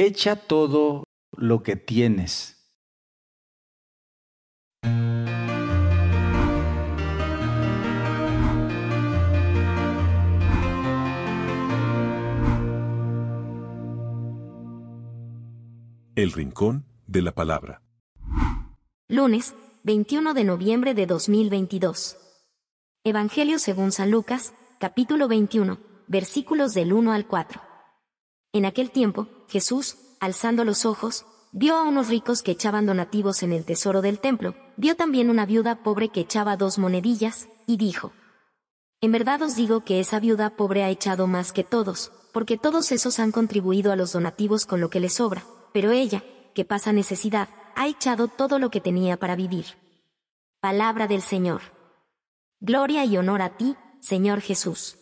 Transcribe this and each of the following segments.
echa todo lo que tienes. El Rincón de la Palabra. Lunes, 21 de noviembre de 2022. Evangelio según San Lucas, capítulo 21, versículos del 1 al 4. En aquel tiempo, Jesús, alzando los ojos, vio a unos ricos que echaban donativos en el tesoro del templo, vio también una viuda pobre que echaba dos monedillas, y dijo, En verdad os digo que esa viuda pobre ha echado más que todos, porque todos esos han contribuido a los donativos con lo que les sobra, pero ella, que pasa necesidad, ha echado todo lo que tenía para vivir. Palabra del Señor. Gloria y honor a ti, Señor Jesús.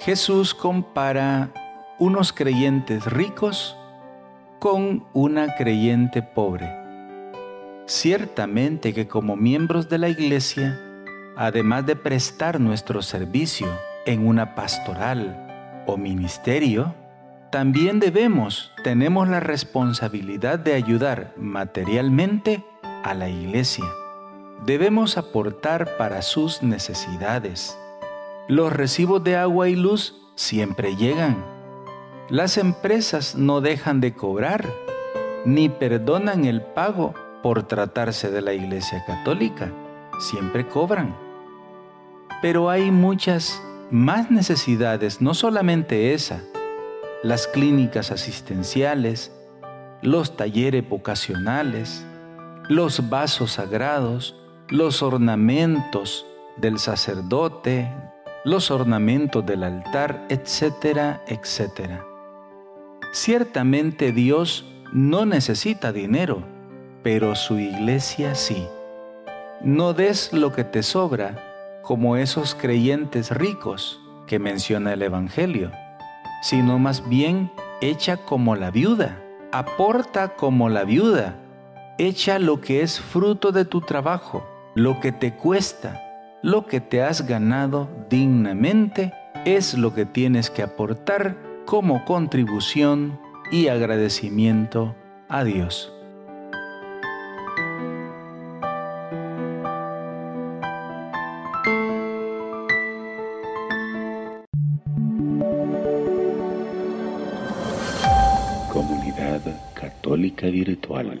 Jesús compara unos creyentes ricos con una creyente pobre. Ciertamente que como miembros de la iglesia, además de prestar nuestro servicio en una pastoral o ministerio, también debemos, tenemos la responsabilidad de ayudar materialmente a la iglesia. Debemos aportar para sus necesidades. Los recibos de agua y luz siempre llegan. Las empresas no dejan de cobrar, ni perdonan el pago por tratarse de la Iglesia Católica. Siempre cobran. Pero hay muchas más necesidades, no solamente esa, las clínicas asistenciales, los talleres vocacionales, los vasos sagrados, los ornamentos del sacerdote, los ornamentos del altar, etcétera, etcétera. Ciertamente Dios no necesita dinero, pero su iglesia sí. No des lo que te sobra, como esos creyentes ricos que menciona el Evangelio, sino más bien echa como la viuda, aporta como la viuda, echa lo que es fruto de tu trabajo, lo que te cuesta, lo que te has ganado dignamente, es lo que tienes que aportar como contribución y agradecimiento a Dios. Comunidad Católica Virtual.